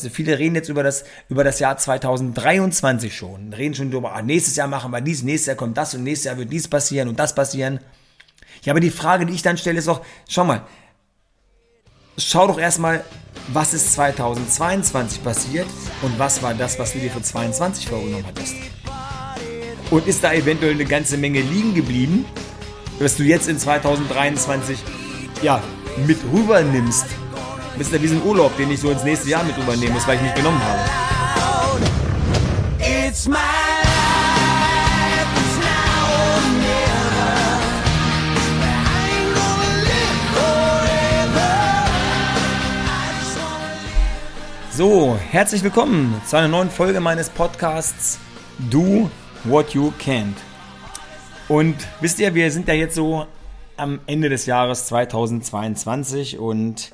Also viele reden jetzt über das, über das Jahr 2023 schon. Reden schon darüber, ah, nächstes Jahr machen wir dies, nächstes Jahr kommt das und nächstes Jahr wird dies passieren und das passieren. Ja, aber die Frage, die ich dann stelle, ist doch, schau mal, schau doch erstmal, was ist 2022 passiert und was war das, was du dir für 2022 vorgenommen hattest. Und ist da eventuell eine ganze Menge liegen geblieben, was du jetzt in 2023 ja, mit rüber nimmst? Das ist ja wie ein Urlaub, den ich so ins nächste Jahr mit übernehmen muss, weil ich nicht genommen habe. It's my So, herzlich willkommen zu einer neuen Folge meines Podcasts Do What You Can't. Und wisst ihr, wir sind ja jetzt so am Ende des Jahres 2022 und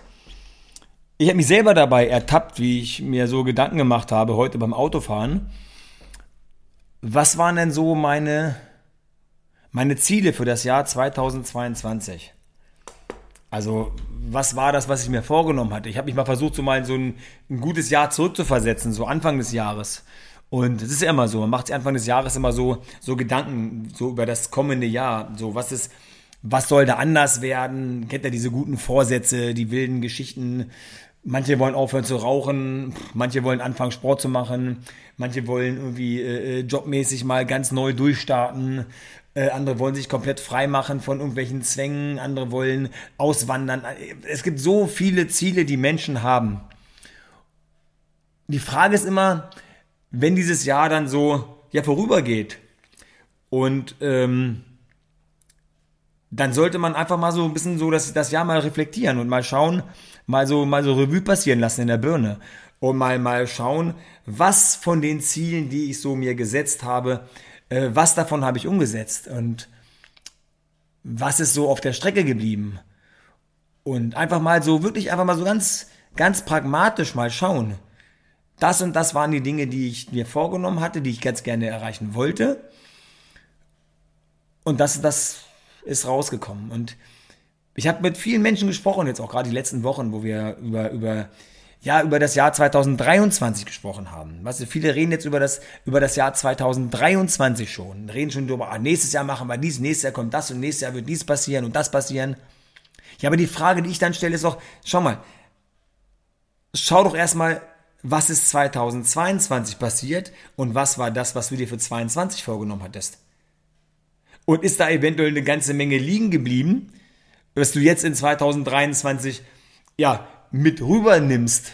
ich habe mich selber dabei ertappt, wie ich mir so Gedanken gemacht habe heute beim Autofahren. Was waren denn so meine, meine Ziele für das Jahr 2022? Also, was war das, was ich mir vorgenommen hatte? Ich habe mich mal versucht, so mal so ein, ein gutes Jahr zurückzuversetzen, so Anfang des Jahres. Und es ist ja immer so, man macht sich Anfang des Jahres immer so, so Gedanken, so über das kommende Jahr. So, was ist, was soll da anders werden? Kennt ihr diese guten Vorsätze, die wilden Geschichten? Manche wollen aufhören zu rauchen, manche wollen anfangen Sport zu machen, manche wollen irgendwie äh, äh jobmäßig mal ganz neu durchstarten, äh, andere wollen sich komplett frei machen von irgendwelchen Zwängen, andere wollen auswandern. Es gibt so viele Ziele, die Menschen haben. Die Frage ist immer, wenn dieses Jahr dann so ja vorübergeht und ähm, dann sollte man einfach mal so ein bisschen so das, das Jahr mal reflektieren und mal schauen, mal so, mal so Revue passieren lassen in der Birne und mal, mal schauen, was von den Zielen, die ich so mir gesetzt habe, äh, was davon habe ich umgesetzt und was ist so auf der Strecke geblieben. Und einfach mal so, wirklich einfach mal so ganz, ganz pragmatisch mal schauen. Das und das waren die Dinge, die ich mir vorgenommen hatte, die ich ganz gerne erreichen wollte. Und das, das ist rausgekommen. Und ich habe mit vielen Menschen gesprochen, jetzt auch gerade die letzten Wochen, wo wir über, über ja, über das Jahr 2023 gesprochen haben. Weißt du, viele reden jetzt über das, über das Jahr 2023 schon. Reden schon darüber, ah, nächstes Jahr machen wir dies, nächstes Jahr kommt das und nächstes Jahr wird dies passieren und das passieren. Ja, aber die Frage, die ich dann stelle, ist doch, schau mal, schau doch erstmal, was ist 2022 passiert und was war das, was du dir für 2022 vorgenommen hattest. Und ist da eventuell eine ganze Menge liegen geblieben, was du jetzt in 2023, ja, mit rüber nimmst.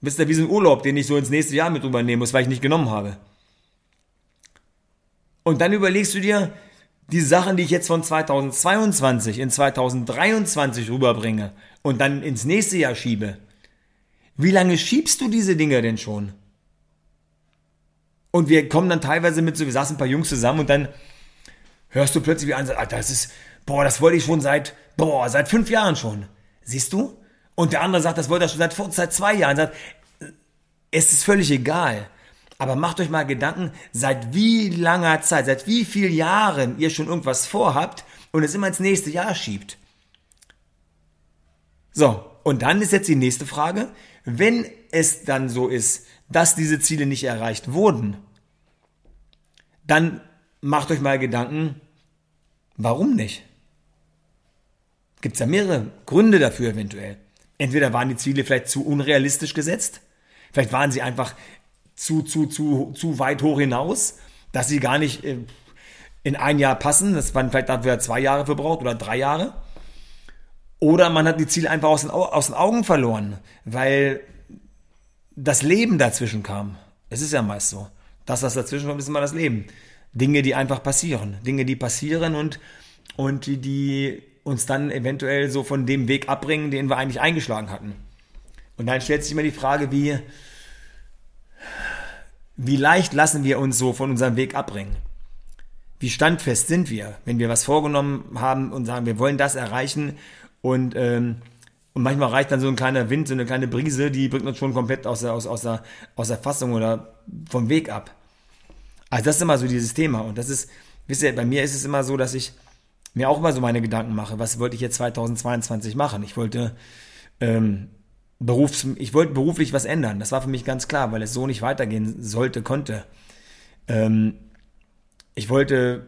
Bist ja wie so ein Urlaub, den ich so ins nächste Jahr mit rübernehmen muss, weil ich nicht genommen habe. Und dann überlegst du dir, die Sachen, die ich jetzt von 2022 in 2023 rüberbringe und dann ins nächste Jahr schiebe. Wie lange schiebst du diese Dinger denn schon? Und wir kommen dann teilweise mit so, wir saßen ein paar Jungs zusammen und dann hörst du plötzlich wie an, Alter, das ist, boah, das wollte ich schon seit, boah, seit fünf Jahren schon. Siehst du? Und der andere sagt, das wollte er schon seit, seit zwei Jahren. Sagt, es ist völlig egal. Aber macht euch mal Gedanken, seit wie langer Zeit, seit wie vielen Jahren ihr schon irgendwas vorhabt und es immer ins nächste Jahr schiebt. So, und dann ist jetzt die nächste Frage. Wenn es dann so ist, dass diese Ziele nicht erreicht wurden, dann macht euch mal Gedanken, warum nicht? Gibt es ja mehrere Gründe dafür eventuell. Entweder waren die Ziele vielleicht zu unrealistisch gesetzt, vielleicht waren sie einfach zu, zu, zu, zu weit hoch hinaus, dass sie gar nicht äh, in ein Jahr passen. Das waren vielleicht dafür zwei Jahre verbraucht oder drei Jahre. Oder man hat die Ziele einfach aus den, aus den Augen verloren, weil das Leben dazwischen kam. Es ist ja meist so. Das, was dazwischen kommt, ist immer das Leben. Dinge, die einfach passieren. Dinge, die passieren und, und die, die uns dann eventuell so von dem Weg abbringen, den wir eigentlich eingeschlagen hatten. Und dann stellt sich immer die Frage, wie, wie leicht lassen wir uns so von unserem Weg abbringen? Wie standfest sind wir, wenn wir was vorgenommen haben und sagen, wir wollen das erreichen und, ähm, und manchmal reicht dann so ein kleiner Wind, so eine kleine Brise, die bringt uns schon komplett aus der, aus, aus, der, aus der Fassung oder vom Weg ab. Also das ist immer so dieses Thema. Und das ist, wisst ihr, bei mir ist es immer so, dass ich mir auch mal so meine Gedanken mache, was wollte ich jetzt 2022 machen? Ich wollte ähm, Berufs, ich wollte beruflich was ändern. Das war für mich ganz klar, weil es so nicht weitergehen sollte, konnte. Ähm, ich wollte,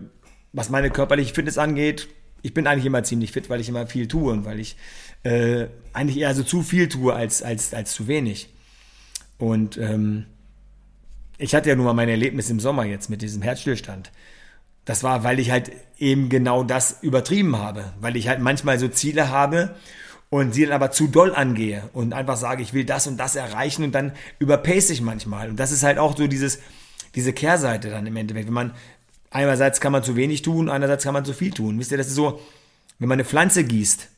was meine körperliche Fitness angeht, ich bin eigentlich immer ziemlich fit, weil ich immer viel tue und weil ich äh, eigentlich eher so zu viel tue als, als, als zu wenig. Und ähm, ich hatte ja nun mal mein Erlebnis im Sommer jetzt mit diesem Herzstillstand. Das war, weil ich halt eben genau das übertrieben habe, weil ich halt manchmal so Ziele habe und sie dann aber zu doll angehe und einfach sage, ich will das und das erreichen und dann überpace ich manchmal. Und das ist halt auch so dieses, diese Kehrseite dann im Endeffekt. Wenn man, einerseits kann man zu wenig tun, einerseits kann man zu viel tun. Wisst ihr, das ist so, wenn man eine Pflanze gießt,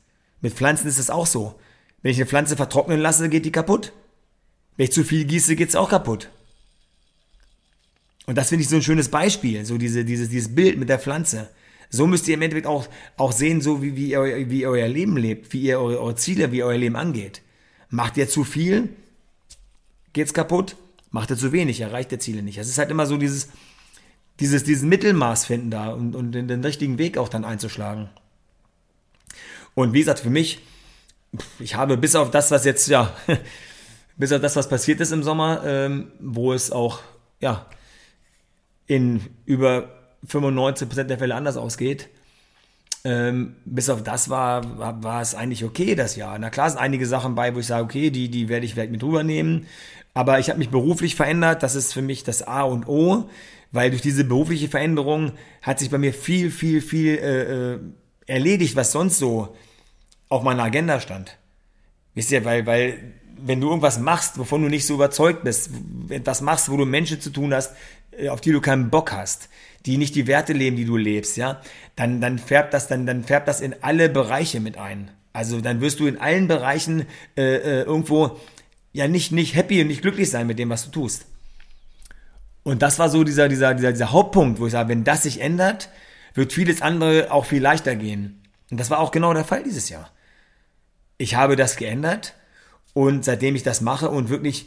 mit Pflanzen ist es auch so. Wenn ich eine Pflanze vertrocknen lasse, geht die kaputt. Wenn ich zu viel gieße, geht es auch kaputt. Und das finde ich so ein schönes Beispiel, so diese, dieses, dieses Bild mit der Pflanze. So müsst ihr im Endeffekt auch, auch sehen, so wie, wie, ihr, wie ihr euer Leben lebt, wie ihr eure, eure Ziele, wie ihr euer Leben angeht. Macht ihr zu viel, geht's kaputt. Macht ihr zu wenig, erreicht ihr Ziele nicht. Es ist halt immer so dieses, dieses, dieses Mittelmaß finden da und, und den, den richtigen Weg auch dann einzuschlagen. Und wie gesagt, für mich, ich habe bis auf das, was jetzt, ja, bis auf das, was passiert ist im Sommer, ähm, wo es auch, ja, in über 95% der Fälle anders ausgeht. Ähm, bis auf das war, war, war, es eigentlich okay das Jahr. Na klar sind einige Sachen bei, wo ich sage, okay, die, die werde ich vielleicht mit rübernehmen. Aber ich habe mich beruflich verändert. Das ist für mich das A und O, weil durch diese berufliche Veränderung hat sich bei mir viel, viel, viel äh, äh erledigt, was sonst so auf meiner Agenda stand. Wisst ihr, weil, weil wenn du irgendwas machst, wovon du nicht so überzeugt bist, etwas machst, wo du Menschen zu tun hast, äh, auf die du keinen Bock hast, die nicht die Werte leben, die du lebst, ja, dann, dann färbt das, dann, dann färbt das in alle Bereiche mit ein. Also dann wirst du in allen Bereichen äh, äh, irgendwo ja nicht, nicht happy und nicht glücklich sein mit dem, was du tust. Und das war so dieser, dieser, dieser, dieser Hauptpunkt, wo ich sage, wenn das sich ändert, wird vieles andere auch viel leichter gehen. Und das war auch genau der Fall dieses Jahr. Ich habe das geändert und seitdem ich das mache und wirklich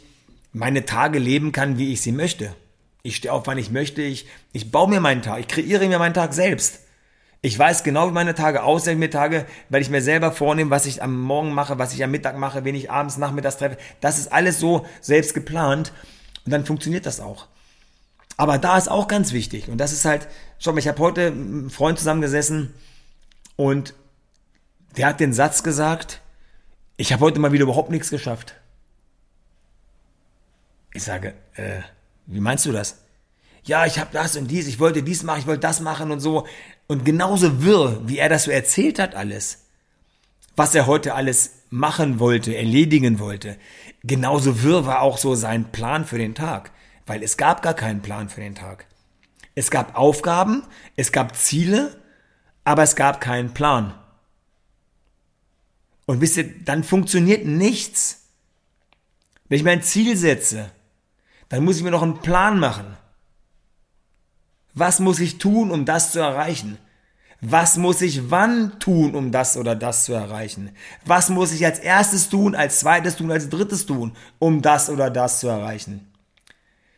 meine Tage leben kann, wie ich sie möchte, ich stehe auf, wann ich möchte. Ich, ich baue mir meinen Tag. Ich kreiere mir meinen Tag selbst. Ich weiß genau, wie meine Tage aussehen, mir Tage, weil ich mir selber vornehme, was ich am Morgen mache, was ich am Mittag mache, wen ich abends, nachmittags treffe. Das ist alles so selbst geplant. Und dann funktioniert das auch. Aber da ist auch ganz wichtig. Und das ist halt, schau mal, ich habe heute mit einem Freund zusammengesessen und der hat den Satz gesagt, ich habe heute mal wieder überhaupt nichts geschafft. Ich sage, äh, wie meinst du das? Ja, ich habe das und dies, ich wollte dies machen, ich wollte das machen und so. Und genauso wirr, wie er das so erzählt hat alles, was er heute alles machen wollte, erledigen wollte, genauso wirr war auch so sein Plan für den Tag. Weil es gab gar keinen Plan für den Tag. Es gab Aufgaben, es gab Ziele, aber es gab keinen Plan. Und wisst ihr, dann funktioniert nichts. Wenn ich mir ein Ziel setze, dann muss ich mir noch einen Plan machen. Was muss ich tun, um das zu erreichen? Was muss ich wann tun, um das oder das zu erreichen? Was muss ich als erstes tun, als zweites tun, als drittes tun, um das oder das zu erreichen?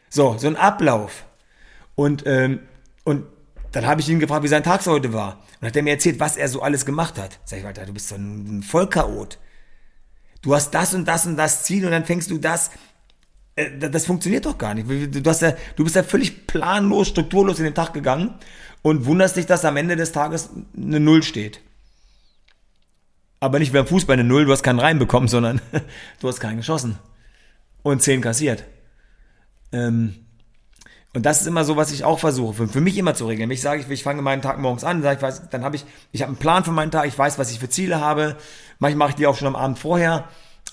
So, so ein Ablauf. Und, ähm, und dann habe ich ihn gefragt, wie sein Tag heute war. Und hat er mir erzählt, was er so alles gemacht hat. Sag ich, Walter, du bist so ein Vollchaot. Du hast das und das und das Ziel und dann fängst du das äh, das funktioniert doch gar nicht. Du, hast ja, du bist ja völlig planlos, strukturlos in den Tag gegangen und wunderst dich, dass am Ende des Tages eine Null steht. Aber nicht beim Fußball eine Null, du hast keinen reinbekommen, sondern du hast keinen geschossen. Und zehn kassiert. Ähm, und das ist immer so, was ich auch versuche, für, für mich immer zu regeln. Ich sage, ich, ich fange meinen Tag morgens an, sage ich, weiß, dann habe ich, ich habe einen Plan für meinen Tag, ich weiß, was ich für Ziele habe. Manchmal mache ich die auch schon am Abend vorher.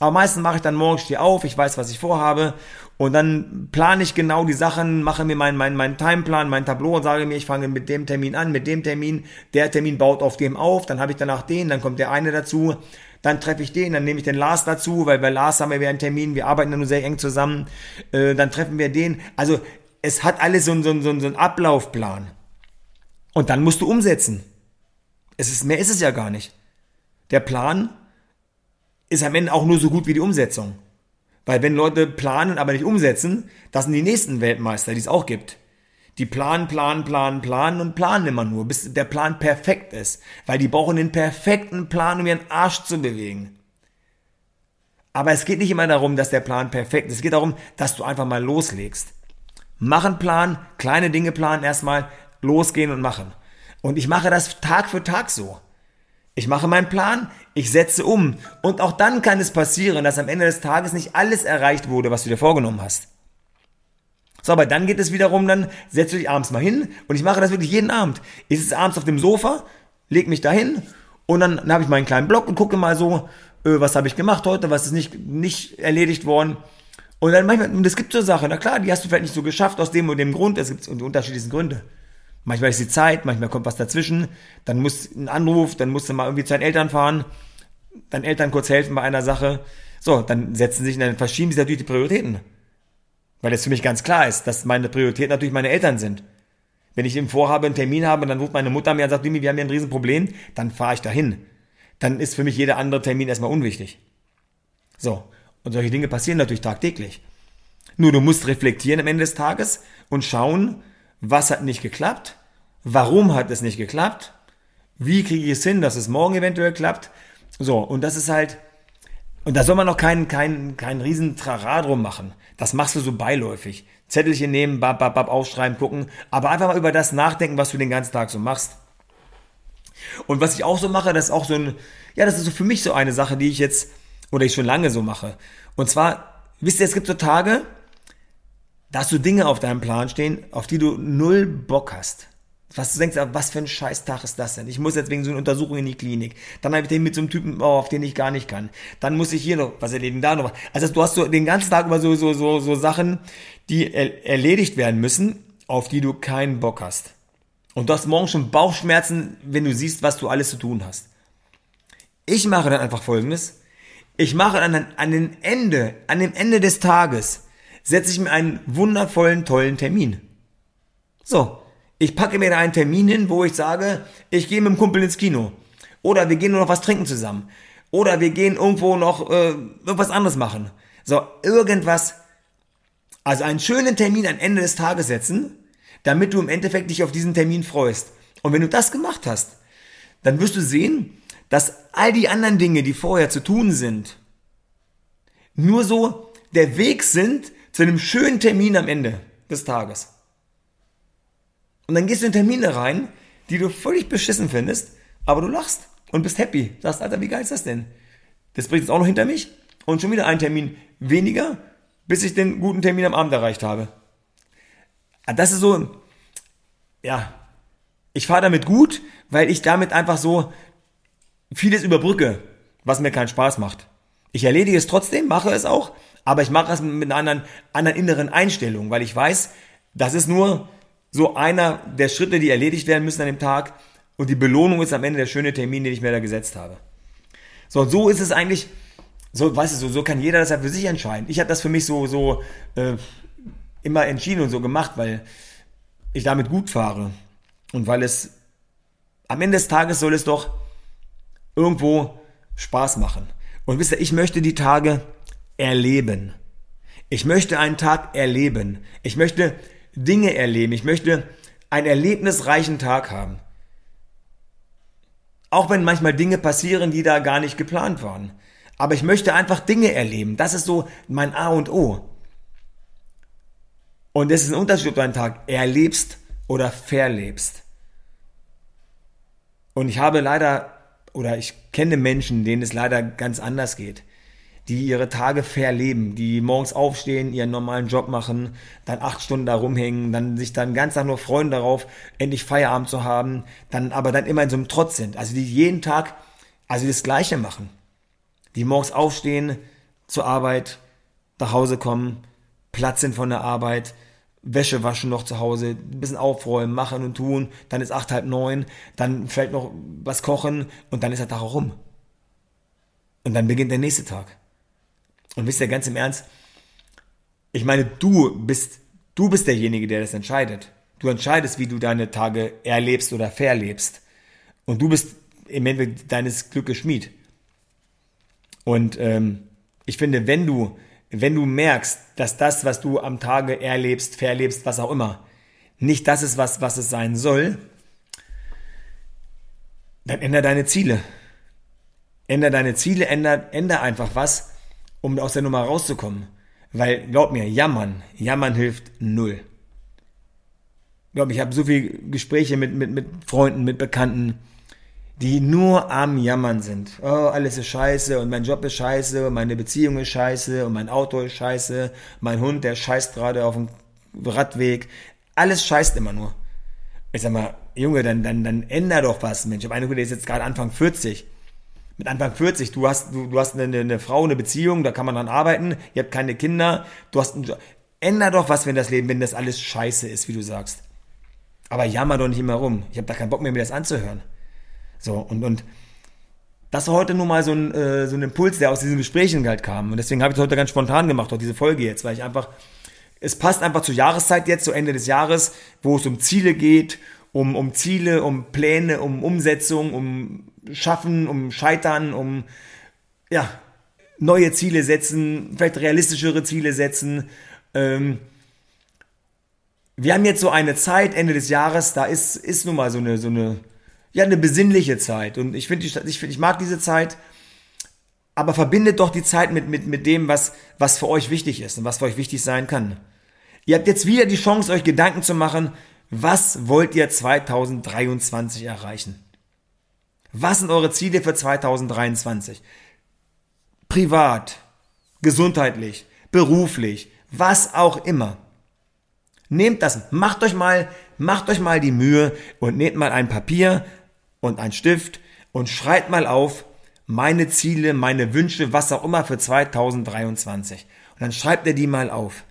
Aber meistens mache ich dann morgens, stehe auf, ich weiß, was ich vorhabe und dann plane ich genau die Sachen, mache mir meinen mein, mein Timeplan, mein Tableau und sage mir, ich fange mit dem Termin an, mit dem Termin, der Termin baut auf dem auf, dann habe ich danach den, dann kommt der eine dazu, dann treffe ich den, dann nehme ich den Lars dazu, weil bei Lars haben wir einen Termin, wir arbeiten ja nur sehr eng zusammen, äh, dann treffen wir den. Also es hat alles so, einen, so, einen, so einen Ablaufplan. Und dann musst du umsetzen. Es ist, mehr ist es ja gar nicht. Der Plan ist am Ende auch nur so gut wie die Umsetzung. Weil wenn Leute planen, aber nicht umsetzen, das sind die nächsten Weltmeister, die es auch gibt. Die planen, planen, planen, planen und planen immer nur, bis der Plan perfekt ist. Weil die brauchen den perfekten Plan, um ihren Arsch zu bewegen. Aber es geht nicht immer darum, dass der Plan perfekt ist. Es geht darum, dass du einfach mal loslegst. Mach einen Plan, kleine Dinge planen erstmal, losgehen und machen. Und ich mache das Tag für Tag so. Ich mache meinen Plan, ich setze um. Und auch dann kann es passieren, dass am Ende des Tages nicht alles erreicht wurde, was du dir vorgenommen hast. So, aber dann geht es wiederum, dann setzt du dich abends mal hin und ich mache das wirklich jeden Abend. Ich sitze abends auf dem Sofa, leg mich dahin und dann, dann habe ich meinen kleinen Blog und gucke mal so, äh, was habe ich gemacht heute, was ist nicht, nicht erledigt worden. Und dann manchmal, und es gibt so Sachen, na klar, die hast du vielleicht nicht so geschafft aus dem und dem Grund, es gibt unterschiedliche Gründe. Manchmal ist die Zeit, manchmal kommt was dazwischen, dann muss ein Anruf, dann musst du mal irgendwie zu deinen Eltern fahren, deinen Eltern kurz helfen bei einer Sache. So, dann setzen sich, dann verschieben sich natürlich die Prioritäten. Weil es für mich ganz klar ist, dass meine Prioritäten natürlich meine Eltern sind. Wenn ich im Vorhabe einen Termin habe und dann ruft meine Mutter mir und sagt, Dimi, wir haben hier ein Riesenproblem, dann fahre ich dahin dann ist für mich jeder andere Termin erstmal unwichtig. So. Und solche Dinge passieren natürlich tagtäglich. Nur du musst reflektieren am Ende des Tages und schauen, was hat nicht geklappt, warum hat es nicht geklappt, wie kriege ich es hin, dass es morgen eventuell klappt. So, und das ist halt, und da soll man noch keinen, keinen, keinen riesen Trara drum machen. Das machst du so beiläufig. Zettelchen nehmen, bab, bab, bab, aufschreiben, gucken, aber einfach mal über das nachdenken, was du den ganzen Tag so machst. Und was ich auch so mache, das ist auch so ein, ja, das ist so für mich so eine Sache, die ich jetzt, oder ich schon lange so mache. Und zwar, wisst ihr, es gibt so Tage, da hast du Dinge auf deinem Plan stehen, auf die du null Bock hast. Was du denkst, was für ein Scheißtag ist das denn? Ich muss jetzt wegen so einer Untersuchung in die Klinik. Dann habe ich den mit so einem Typen, oh, auf den ich gar nicht kann. Dann muss ich hier noch was erledigen, da noch. Also du hast so den ganzen Tag immer so, so, so, so Sachen, die er erledigt werden müssen, auf die du keinen Bock hast. Und du hast morgen schon Bauchschmerzen, wenn du siehst, was du alles zu tun hast. Ich mache dann einfach Folgendes. Ich mache dann an den Ende, an dem Ende des Tages, setze ich mir einen wundervollen, tollen Termin. So. Ich packe mir da einen Termin hin, wo ich sage, ich gehe mit dem Kumpel ins Kino. Oder wir gehen nur noch was trinken zusammen. Oder wir gehen irgendwo noch äh, irgendwas anderes machen. So, irgendwas. Also einen schönen Termin am Ende des Tages setzen, damit du im Endeffekt dich auf diesen Termin freust. Und wenn du das gemacht hast, dann wirst du sehen, dass all die anderen Dinge, die vorher zu tun sind, nur so der Weg sind zu einem schönen Termin am Ende des Tages. Und dann gehst du in Termine rein, die du völlig beschissen findest, aber du lachst und bist happy. Sagst, Alter, wie geil ist das denn? Das bringt es auch noch hinter mich und schon wieder ein Termin weniger, bis ich den guten Termin am Abend erreicht habe. Ah, das ist so, ja, ich fahre damit gut, weil ich damit einfach so vieles überbrücke, was mir keinen Spaß macht. Ich erledige es trotzdem, mache es auch, aber ich mache es mit einer anderen, anderen inneren Einstellung, weil ich weiß, das ist nur so einer der Schritte, die erledigt werden müssen an dem Tag und die Belohnung ist am Ende der schöne Termin, den ich mir da gesetzt habe. So, und so ist es eigentlich, so, weißt du, so, so kann jeder das ja für sich entscheiden. Ich habe das für mich so, so äh, immer entschieden und so gemacht, weil ich damit gut fahre. Und weil es am Ende des Tages soll es doch irgendwo Spaß machen. Und wisst ihr, ich möchte die Tage erleben. Ich möchte einen Tag erleben. Ich möchte Dinge erleben. Ich möchte einen erlebnisreichen Tag haben. Auch wenn manchmal Dinge passieren, die da gar nicht geplant waren. Aber ich möchte einfach Dinge erleben. Das ist so mein A und O. Und es ist ein Unterschied, ob du einen Tag erlebst oder verlebst. Und ich habe leider, oder ich kenne Menschen, denen es leider ganz anders geht, die ihre Tage verleben, die morgens aufstehen, ihren normalen Job machen, dann acht Stunden da rumhängen, dann sich dann ganz Tag nur freuen darauf, endlich Feierabend zu haben, dann aber dann immer in so einem Trotz sind. Also die jeden Tag, also das Gleiche machen. Die morgens aufstehen, zur Arbeit, nach Hause kommen, Platz sind von der Arbeit, Wäsche waschen noch zu Hause, ein bisschen aufräumen, machen und tun, dann ist acht, halb neun, dann vielleicht noch was kochen und dann ist der Tag auch rum. Und dann beginnt der nächste Tag. Und wisst ihr, ganz im Ernst, ich meine, du bist, du bist derjenige, der das entscheidet. Du entscheidest, wie du deine Tage erlebst oder verlebst. Und du bist im Endeffekt deines Glückes Schmied. Und ähm, ich finde, wenn du wenn du merkst, dass das, was du am Tage erlebst, verlebst, was auch immer, nicht das ist, was, was es sein soll, dann änder deine Ziele. Änder deine Ziele, änder, änder einfach was um aus der Nummer rauszukommen. Weil, glaub mir, jammern, jammern hilft null. Glaub ich habe so viele Gespräche mit, mit, mit Freunden, mit Bekannten, die nur am Jammern sind. Oh, alles ist scheiße und mein Job ist scheiße und meine Beziehung ist scheiße und mein Auto ist scheiße, mein Hund, der scheißt gerade auf dem Radweg. Alles scheißt immer nur. Ich sag mal, Junge, dann, dann, dann änder doch was, Mensch. Ich habe einen, der ist jetzt gerade Anfang 40 mit Anfang 40, du hast, du, du hast eine, eine Frau, eine Beziehung, da kann man dran arbeiten, ihr habt keine Kinder, du hast einen Job. Änder doch was, wenn das Leben, wenn das alles scheiße ist, wie du sagst. Aber jammer doch nicht immer rum. Ich habe da keinen Bock mehr, mir das anzuhören. So, und, und das war heute nur mal so ein, äh, so ein Impuls, der aus diesen Gesprächen halt kam. Und deswegen habe ich es heute ganz spontan gemacht, auch diese Folge jetzt, weil ich einfach, es passt einfach zur Jahreszeit jetzt, zu Ende des Jahres, wo es um Ziele geht, um, um Ziele, um Pläne, um Umsetzung, um Schaffen, um Scheitern, um ja, neue Ziele setzen, vielleicht realistischere Ziele setzen. Ähm, wir haben jetzt so eine Zeit, Ende des Jahres, da ist, ist nun mal so eine, so eine, ja, eine besinnliche Zeit. Und ich finde, ich, find, ich mag diese Zeit, aber verbindet doch die Zeit mit, mit, mit dem, was, was für euch wichtig ist und was für euch wichtig sein kann. Ihr habt jetzt wieder die Chance, euch Gedanken zu machen, was wollt ihr 2023 erreichen? Was sind eure Ziele für 2023? Privat, gesundheitlich, beruflich, was auch immer. Nehmt das, macht euch mal, macht euch mal die Mühe und nehmt mal ein Papier und ein Stift und schreibt mal auf meine Ziele, meine Wünsche, was auch immer für 2023. Und dann schreibt ihr die mal auf.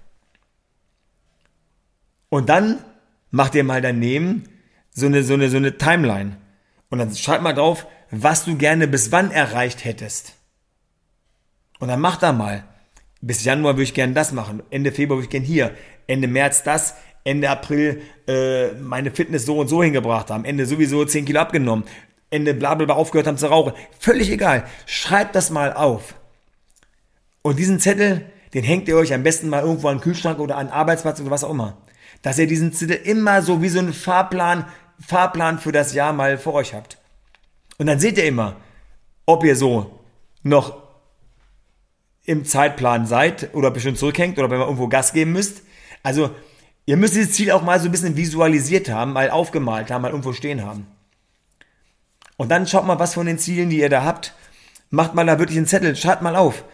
Und dann macht ihr mal daneben so eine, so eine, so eine Timeline. Und dann schreib mal drauf, was du gerne bis wann erreicht hättest. Und dann mach da mal. Bis Januar würde ich gerne das machen. Ende Februar würde ich gerne hier. Ende März das. Ende April äh, meine Fitness so und so hingebracht haben. Ende sowieso 10 Kilo abgenommen. Ende bla bla bla aufgehört haben zu rauchen. Völlig egal. Schreibt das mal auf. Und diesen Zettel, den hängt ihr euch am besten mal irgendwo an den Kühlschrank oder an den Arbeitsplatz oder was auch immer. Dass ihr diesen Zettel immer so wie so einen Fahrplan Fahrplan für das Jahr mal vor euch habt. Und dann seht ihr immer, ob ihr so noch im Zeitplan seid oder bestimmt zurückhängt oder wenn ihr irgendwo Gas geben müsst. Also ihr müsst dieses Ziel auch mal so ein bisschen visualisiert haben, mal aufgemalt haben, mal irgendwo stehen haben. Und dann schaut mal, was von den Zielen, die ihr da habt, macht mal da wirklich einen Zettel, schreibt mal auf.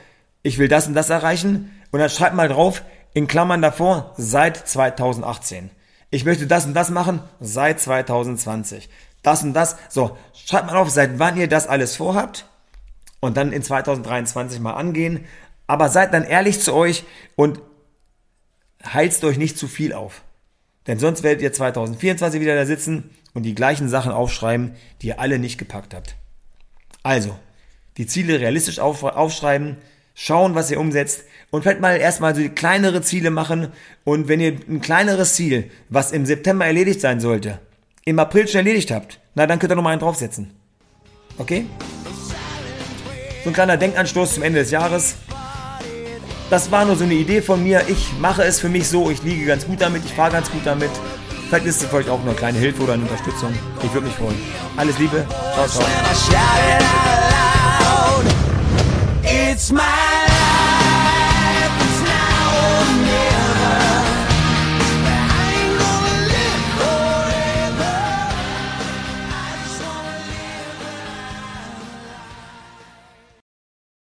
Ich will das und das erreichen und dann schreibt mal drauf, in Klammern davor, seit 2018 ich möchte das und das machen seit 2020. Das und das. So, schreibt mal auf, seit wann ihr das alles vorhabt und dann in 2023 mal angehen. Aber seid dann ehrlich zu euch und heizt euch nicht zu viel auf. Denn sonst werdet ihr 2024 wieder da sitzen und die gleichen Sachen aufschreiben, die ihr alle nicht gepackt habt. Also, die Ziele realistisch aufschreiben, schauen, was ihr umsetzt und vielleicht mal erstmal so kleinere Ziele machen und wenn ihr ein kleineres Ziel, was im September erledigt sein sollte, im April schon erledigt habt, na dann könnt ihr nochmal einen draufsetzen. Okay? So ein kleiner Denkanstoß zum Ende des Jahres. Das war nur so eine Idee von mir. Ich mache es für mich so, ich liege ganz gut damit, ich fahre ganz gut damit. Vielleicht ist es für euch auch eine kleine Hilfe oder eine Unterstützung. Ich würde mich freuen. Alles Liebe. Ciao, ciao.